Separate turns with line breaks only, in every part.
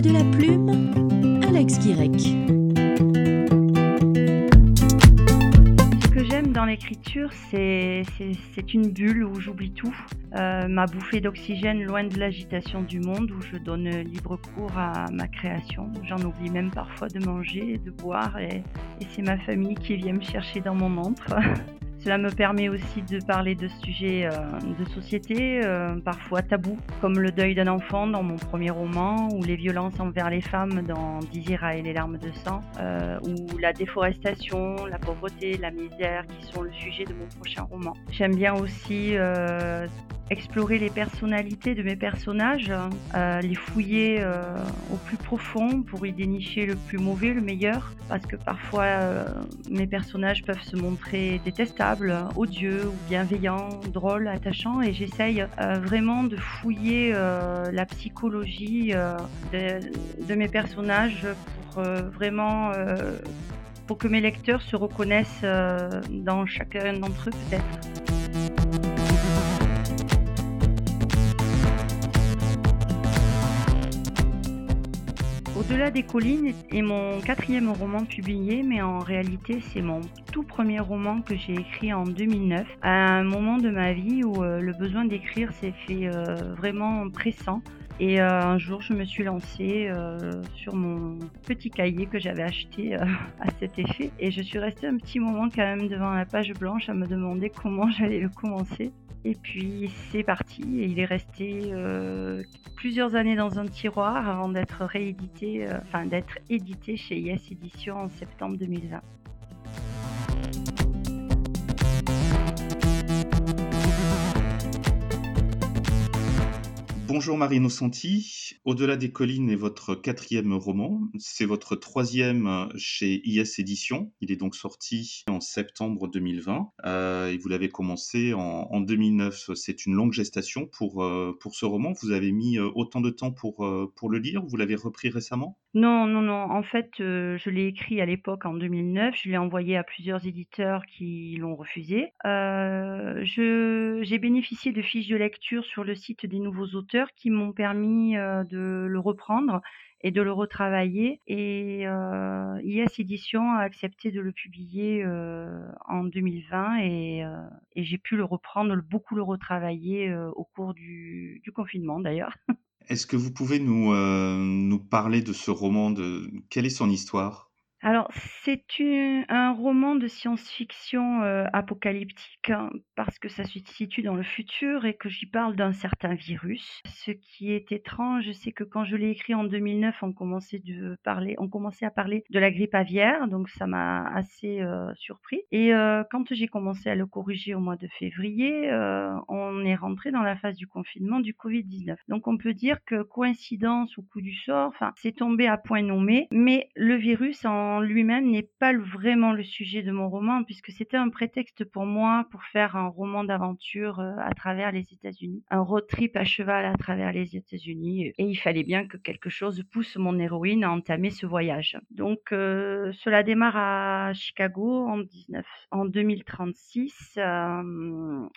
de la plume, Alex Guirec.
Ce que j'aime dans l'écriture, c'est une bulle où j'oublie tout. Euh, ma bouffée d'oxygène loin de l'agitation du monde, où je donne libre cours à ma création. J'en oublie même parfois de manger, de boire, et, c'est ma famille qui vient me chercher dans mon antre. Cela me permet aussi de parler de sujets euh, de société, euh, parfois tabous, comme le deuil d'un enfant dans mon premier roman, ou les violences envers les femmes dans Dizira et les larmes de sang, euh, ou la déforestation, la pauvreté, la misère, qui sont le sujet de mon prochain roman. J'aime bien aussi explorer les personnalités de mes personnages, les fouiller au plus profond pour y dénicher le plus mauvais, le meilleur, parce que parfois mes personnages peuvent se montrer détestables odieux ou bienveillant, drôle, attachant et j'essaye euh, vraiment de fouiller euh, la psychologie euh, de, mes personnages pour vraiment pour que mes lecteurs se reconnaissent dans chacun d'entre eux peut-être. Au-delà des collines est mon quatrième roman publié, mais en réalité c'est mon tout premier roman que j'ai écrit en 2009, à un moment de ma vie où euh, le besoin d'écrire s'est fait euh, vraiment pressant. Et euh, un jour, je me suis lancée sur mon petit cahier que j'avais acheté à cet effet. Et je suis restée un petit moment quand même devant la page blanche à me demander comment j'allais le commencer. Et puis c'est parti, et il est resté euh, plusieurs années dans un tiroir avant d'être réédité, euh, enfin d'être édité chez Yes Édition en septembre 2020.
Bonjour Marino Santi. Au-delà des collines est votre quatrième roman. C'est votre troisième chez IS Éditions. Il est donc sorti en septembre 2020 euh, et vous l'avez commencé en, 2009. C'est une longue gestation pour, euh, pour ce roman. Vous avez mis euh, autant de temps pour, pour le lire? Vous l'avez repris récemment?
Non, non, non. En fait, je l'ai écrit à l'époque en 2009. Je l'ai envoyé à plusieurs éditeurs qui l'ont refusé. J'ai bénéficié de fiches de lecture sur le site des nouveaux auteurs qui m'ont permis euh, de le reprendre et de le retravailler. Et euh, IS Édition a accepté de le publier euh, en 2020 et, euh, et j'ai pu le reprendre, beaucoup le retravailler au cours du confinement d'ailleurs.
Est-ce que vous pouvez nous, nous parler de ce roman de quelle est son histoire?
C'est un roman de science-fiction euh, apocalyptique hein, parce que ça se situe dans le futur et que j'y parle d'un certain virus. Ce qui est étrange, c'est que quand je l'ai écrit en 2009, on commençait, à parler de la grippe aviaire, donc ça m'a assez euh, surpris. Et euh, quand j'ai commencé à le corriger au mois de février, on est rentré dans la phase du confinement du Covid-19. Donc on peut dire que coïncidence ou coup du sort, c'est tombé à point nommé, mais le virus en lui-même n'est pas vraiment le sujet de mon roman, puisque c'était un prétexte pour moi pour faire un roman d'aventure euh, à travers les États-Unis, un road trip à cheval à travers les États-Unis, et il fallait bien que quelque chose pousse mon héroïne à entamer ce voyage. Donc euh, cela démarre à Chicago en, 19, en 2036, euh,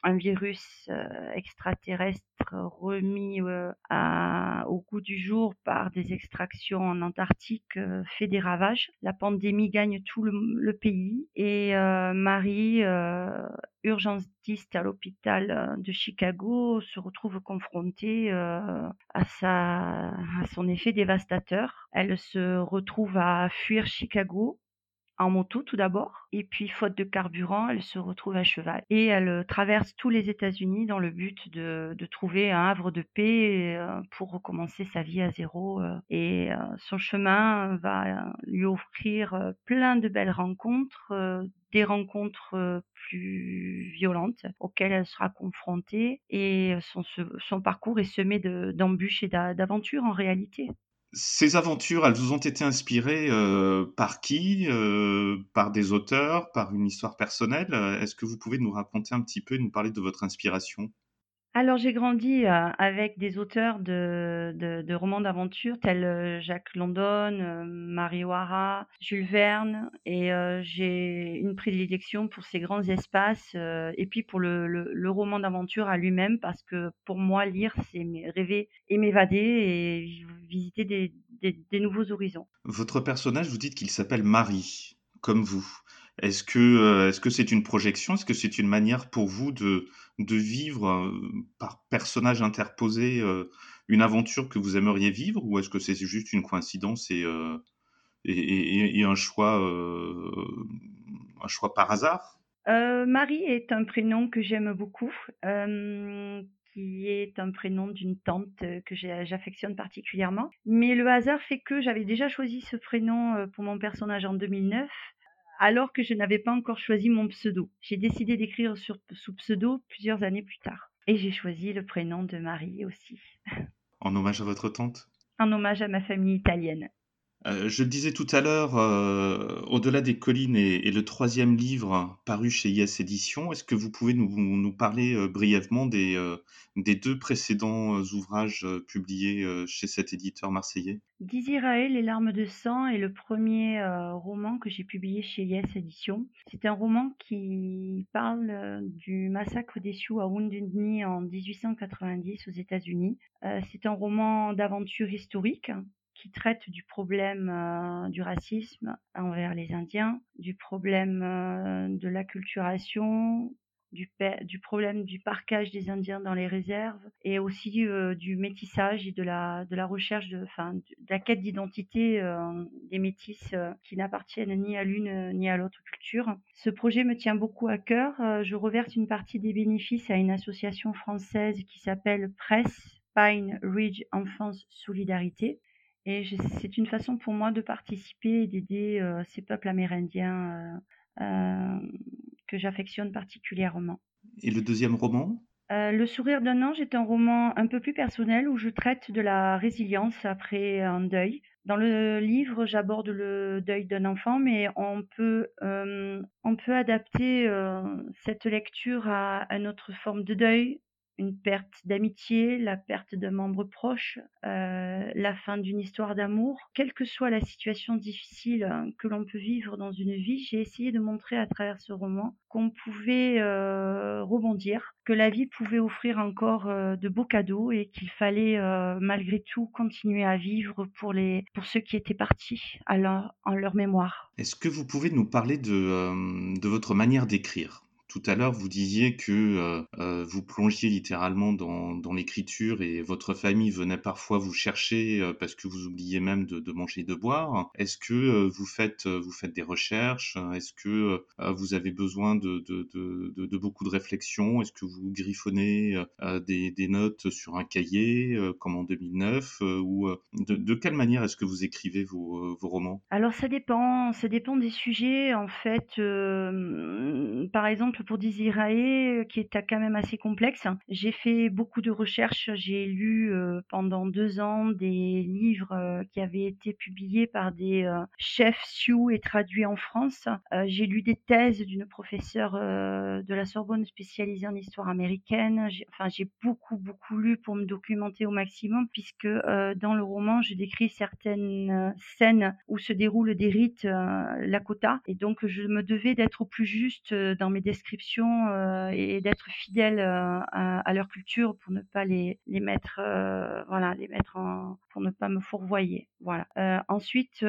un virus extraterrestre remis au goût du jour par des extractions en Antarctique fait des ravages. La pandémie gagne tout le, pays et euh, Marie, euh, urgentiste à l'hôpital euh, de Chicago, se retrouve confrontée à, sa, à son effet dévastateur. Elle se retrouve à fuir Chicago en moto tout d'abord, et puis faute de carburant, elle se retrouve à cheval. Et elle euh, traverse tous les États-Unis dans le but de, de, trouver un havre de paix euh, pour recommencer sa vie à zéro. Euh. Et son chemin va lui offrir plein de belles rencontres, des rencontres plus violentes auxquelles elle sera confrontée, et son, son parcours est semé d'embûches et d'aventures en réalité.
Ces aventures, elles vous ont été inspirées euh, par qui euh, Par des auteurs Par une histoire personnelle? Est-ce que vous pouvez nous raconter un petit peu et nous parler de votre inspiration?
Alors j'ai grandi, euh, avec des auteurs de romans d'aventure tels, euh, Jacques London, euh, Marie O'Hara, Jules Verne et j'ai une prédilection pour ces grands espaces, et puis pour le roman d'aventure à lui-même parce que pour moi lire c'est rêver et m'évader et visiter des nouveaux horizons.
Votre personnage, vous dites qu'il s'appelle Marie, comme vous. Est-ce que c'est une projection? Est-ce que c'est une manière pour vous de, de vivre par personnage interposé une aventure que vous aimeriez vivre ou est-ce que c'est juste une coïncidence et, et, un choix un choix par hasard?
Marie est un prénom que j'aime beaucoup qui est un prénom d'une tante euh, que j'affectionne particulièrement. Mais le hasard fait que j'avais déjà choisi ce prénom euh, pour mon personnage en 2009 alors que je n'avais pas encore choisi mon pseudo. J'ai décidé d'écrire sous pseudo plusieurs années plus tard. Et j'ai choisi le prénom de Marie aussi.
En hommage à votre tante?
En hommage à ma famille italienne.
Euh, je le disais tout à l'heure, euh, Au-delà des collines est, le troisième livre paru chez IS Éditions. Est-ce que vous pouvez nous, parler euh, brièvement des, deux précédents ouvrages publiés chez cet éditeur marseillais?
D'Israël, Les larmes de sang est le premier roman que j'ai publié chez IS Éditions. C'est un roman qui parle du massacre des Sioux à Wounded en 1890 aux États-Unis. c'est un roman d'aventure historique qui traite du problème euh, du racisme envers les Indiens, du problème euh, de l'acculturation, du, du, problème du parquage des Indiens dans les réserves et aussi euh, du métissage et de la, recherche, de, enfin, de la quête d'identité des métis qui n'appartiennent ni à l'une ni à l'autre culture. Ce projet me tient beaucoup à cœur. je reverse une partie des bénéfices à une association française qui s'appelle Press Pine Ridge Enfance Solidarité et c'est une façon pour moi de participer et d'aider euh, ces peuples amérindiens euh, euh, que j'affectionne particulièrement.
Et le deuxième roman?
Le sourire d'un ange est un roman un peu plus personnel où je traite de la résilience après un deuil. Dans le livre, j'aborde le deuil d'un enfant, mais on peut, on peut adapter cette lecture à une autre forme de deuil, une perte d'amitié, la perte d'un membre proche, euh, la fin d'une histoire d'amour. Quelle que soit la situation difficile hein, que l'on peut vivre dans une vie, j'ai essayé de montrer à travers ce roman qu'on pouvait euh, rebondir, que la vie pouvait offrir encore euh, de beaux cadeaux et qu'il fallait malgré tout continuer à vivre pour, les, pour ceux qui étaient partis à en leur mémoire.
Est-ce que vous pouvez nous parler de, de votre manière d'écrire? Tout à l'heure, vous disiez que euh, euh, vous plongiez littéralement dans, l'écriture et votre famille venait parfois vous chercher euh, parce que vous oubliez même de, manger et de boire. Est-ce que vous faites vous faites des recherches? Est-ce que vous avez besoin de, de, beaucoup de réflexion Est-ce que vous griffonnez des, des, notes sur un cahier comme en 2009 ou de, quelle manière est-ce que vous écrivez vos, vos romans?
Alors ça dépend, ça dépend des sujets en fait. par exemple pour Désirae, euh, qui est quand même assez complexe. J'ai fait beaucoup de recherches. J'ai lu euh, pendant deux ans des livres euh, qui avaient été publiés par des chefs Sioux et traduits en France. J'ai lu des thèses d'une professeure de la Sorbonne spécialisée en histoire américaine. Enfin, j'ai beaucoup, beaucoup lu pour me documenter au maximum, puisque dans le roman, je décris certaines scènes où se déroulent des rites Lakota. Et donc, je me devais d'être au plus juste dans mes descriptions euh, et d'être fidèle euh, à, leur culture pour ne pas les, les mettre, euh, voilà, les mettre en, pour ne pas me fourvoyer. Voilà. ensuite,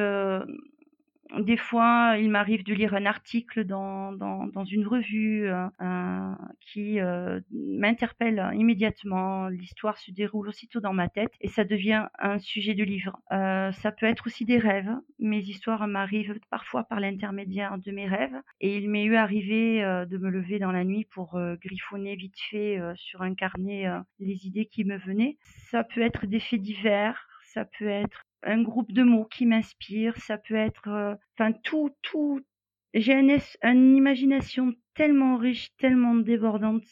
des fois, il m'arrive de lire un article dans, dans, dans une revue euh, qui euh, m'interpelle immédiatement. L'histoire se déroule aussitôt dans ma tête et ça devient un sujet de livre. Euh, ça peut être aussi des rêves. Mes histoires m'arrivent parfois par l'intermédiaire de mes rêves et il m'est eu arrivé de me lever dans la nuit pour griffonner vite fait sur un carnet les idées qui me venaient. Ça peut être des faits divers, ça peut être un groupe de mots qui m'inspire, ça peut être, euh, enfin tout, tout. J'ai un, une imagination tellement riche, tellement débordante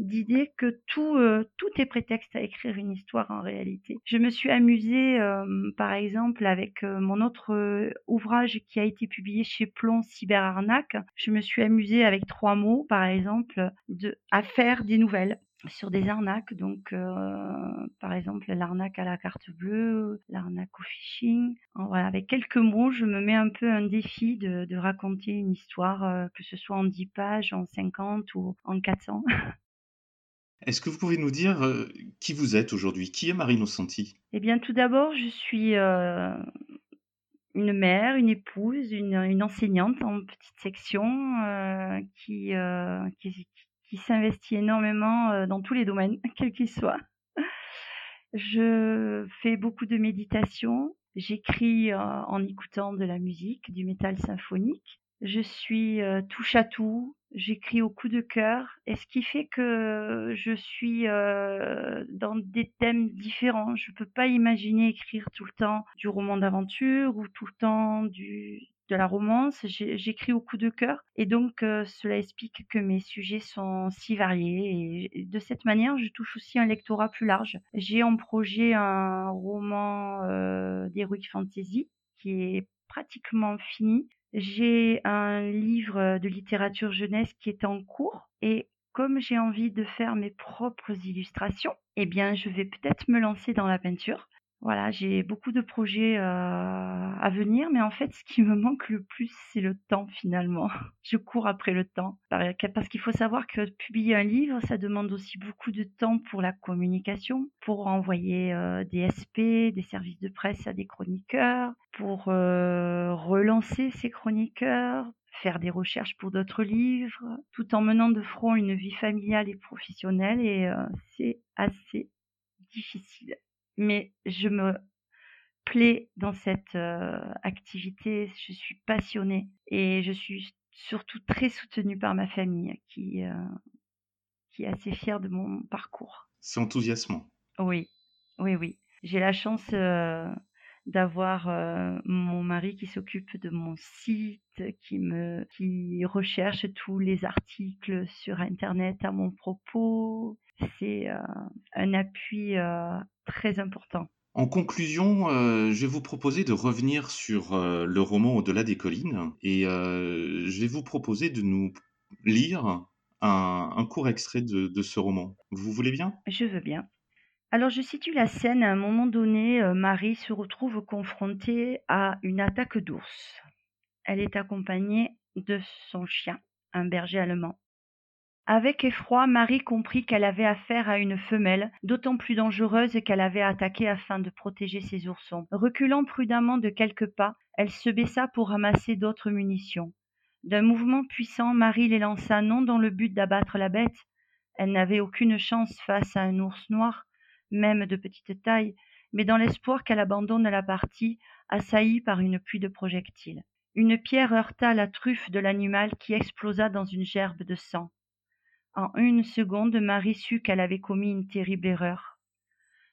d'idées que tout, euh, tout est prétexte à écrire une histoire en réalité. Je me suis amusée, euh, par exemple, avec mon autre ouvrage qui a été publié chez Plomb, Cyberarnaque. Je me suis amusée avec trois mots, par exemple, de, à faire des nouvelles sur des arnaques, donc euh, par exemple l'arnaque à la carte bleue, l'arnaque au phishing. Voilà, avec quelques mots, je me mets un peu un défi de, de raconter une histoire, euh, que ce soit en 10 pages, en 50 ou en 400.
Est-ce que vous pouvez nous dire, heu, qui vous êtes aujourd'hui? Qui est Marie Nocenti?
Eh bien, tout d'abord, je suis, une mère, une épouse, une une enseignante en petite section, qui, qui s'investit énormément, heu, dans tous les domaines, quels qu'ils soient. Je fais beaucoup de méditation, j'écris, heu, en écoutant de la musique, du métal symphonique. Je suis, heu, touche à tout, j'écris au coup de cœur et ce qui fait que je suis, dans des thèmes différents. Je peux pas imaginer écrire tout le temps du roman d'aventure ou tout le temps du de la romance. J'écris au coup de cœur et donc heu, cela explique que mes sujets sont si variés et de cette manière, je touche aussi un lectorat plus large. J'ai en projet un roman, heu, d'heroic fantasy qui est pratiquement fini j'ai un livre, de littérature jeunesse qui est en cours et comme j'ai envie de faire mes propres illustrations, eh bien, je vais peut-être me lancer dans la peinture. Voilà, j'ai beaucoup de projets, heu, à venir, mais en fait, ce qui me manque le plus, c'est le temps finalement. Je cours après le temps. parce qu'il faut savoir que publier un livre, ça demande aussi beaucoup de temps pour la communication, pour envoyer, heu, des SP, des services de presse à des chroniqueurs, pour, heu, relancer ces chroniqueurs, faire des recherches pour d'autres livres, tout en menant de front une vie familiale et professionnelle et c'est assez difficile mais je me plais dans cette, heu, activité, je suis passionnée et je suis surtout très soutenue par ma famille qui, heu, qui est assez fière de mon parcours.
C'est enthousiasmant.
Oui, oui, oui. J'ai la chance, heu, d'avoir, mon mari qui s'occupe de mon site, qui me qui recherche tous les articles sur internet à mon propos. C'est, heu, un appui, heu, très important.
En conclusion, heu, je vais vous proposer de revenir sur, le roman Au-delà des collines et je vais vous proposer de nous lire un un court extrait de de ce roman. Vous voulez bien?
Je veux bien. Alors je situe la scène, à un moment donné, Marie se retrouve confrontée à une attaque d'ours. Elle est accompagnée de son chien, un berger allemand. Avec effroi, Marie comprit qu'elle avait affaire à une femelle, d'autant plus dangereuse qu'elle avait attaqué afin de protéger ses oursons. Reculant prudemment de quelques pas, elle se baissa pour ramasser d'autres munitions. D'un mouvement puissant, Marie les lança non dans le but d'abattre la bête, elle n'avait aucune chance face à un ours noir, même de petite taille, mais dans l'espoir qu'elle abandonne la partie, assaillie par une pluie de projectiles. Une pierre heurta la truffe de l'animal qui explosa dans une gerbe de sang. En une seconde, Marie sut qu'elle avait commis une terrible erreur.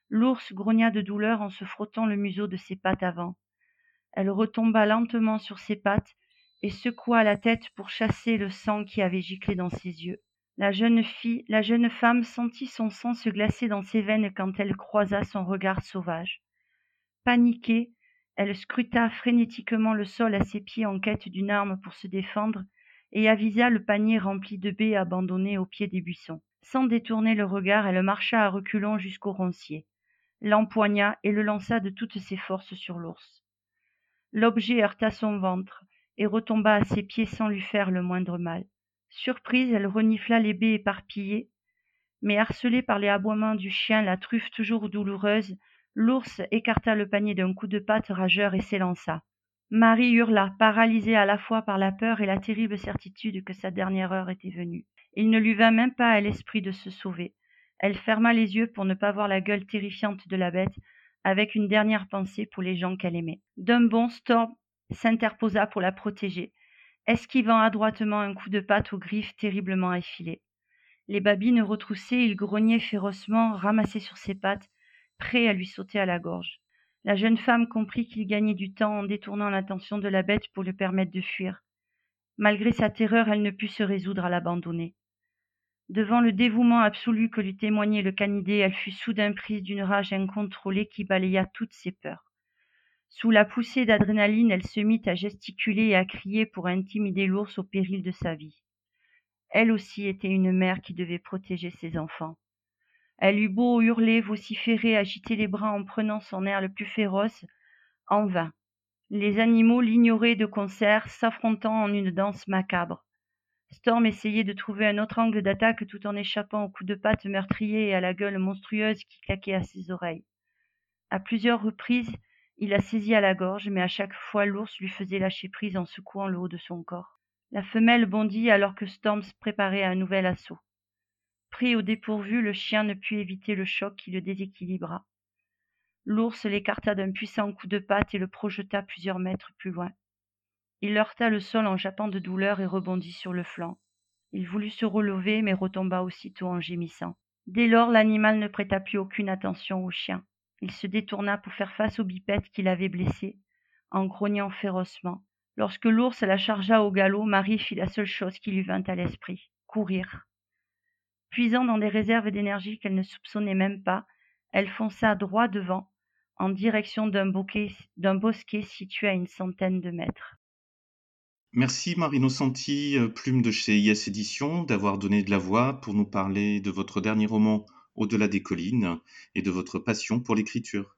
L'ours grogna de douleur en se frottant le museau de ses pattes avant. Elle retomba lentement sur ses pattes et secoua la tête pour chasser le sang qui avait giclé dans ses yeux. La jeune fille, la jeune femme sentit son sang se glacer dans ses veines quand elle croisa son regard sauvage. Paniquée, elle scruta frénétiquement le sol à ses pieds en quête d'une arme pour se défendre et avisa le panier rempli de baies abandonnées au pied des buissons. Sans détourner le regard, elle marcha à reculons jusqu'au roncier, l'empoigna et le lança de toutes ses forces sur l'ours. L'objet heurta son ventre et retomba à ses pieds sans lui faire le moindre mal. Surprise, elle renifla les baies éparpillées, mais harcelée par les aboiements du chien, la truffe toujours douloureuse, l'ours écarta le panier d'un coup de patte rageur et s'élança. Marie hurla, paralysée à la fois par la peur et la terrible certitude que sa dernière heure était venue. Il ne lui vint même pas à l'esprit de se sauver. Elle ferma les yeux pour ne pas voir la gueule terrifiante de la bête, avec une dernière pensée pour les gens qu'elle aimait. D'un bond, Storm s'interposa pour la protéger esquivant adroitement un coup de patte aux griffes terriblement effilées. Les babines retroussées, il grognait férocement, ramassé sur ses pattes, prêt à lui sauter à la gorge. La jeune femme comprit qu'il gagnait du temps en détournant l'attention de la bête pour lui permettre de fuir. Malgré sa terreur, elle ne put se résoudre à l'abandonner. Devant le dévouement absolu que lui témoignait le canidé, elle fut soudain prise d'une rage incontrôlée qui balaya toutes ses peurs. Sous la poussée d'adrénaline, elle se mit à gesticuler et à crier pour intimider l'ours au péril de sa vie. Elle aussi était une mère qui devait protéger ses enfants. Elle eut beau hurler, vociférer, agiter les bras en prenant son air le plus féroce, en vain. Les animaux l'ignoraient de concert, s'affrontant en une danse macabre. Storm essayait de trouver un autre angle d'attaque tout en échappant aux coups de patte meurtriers et à la gueule monstrueuse qui claquait à ses oreilles. À plusieurs reprises, il la saisit à la gorge, mais à chaque fois l'ours lui faisait lâcher prise en secouant le haut de son corps. La femelle bondit alors que Storm se préparait à un nouvel assaut. Au dépourvu, le chien ne put éviter le choc qui le déséquilibra. L'ours l'écarta d'un puissant coup de patte et le projeta plusieurs mètres plus loin. Il heurta le sol en jappant de douleur et rebondit sur le flanc. Il voulut se relever, mais retomba aussitôt en gémissant. Dès lors, l'animal ne prêta plus aucune attention au chien. Il se détourna pour faire face au bipède qui l'avait blessé, en grognant férocement. Lorsque l'ours la chargea au galop, Marie fit la seule chose qui lui vint à l'esprit courir. Puisant dans des réserves d'énergie qu'elle ne soupçonnait même pas, elle fonça droit devant, en direction d'un bosquet situé à une centaine de mètres.
Merci Marino Santi, euh, plume de chez IS Éditions, d'avoir donné de la voix pour nous parler de votre dernier roman Au-delà des collines et de votre passion pour l'écriture.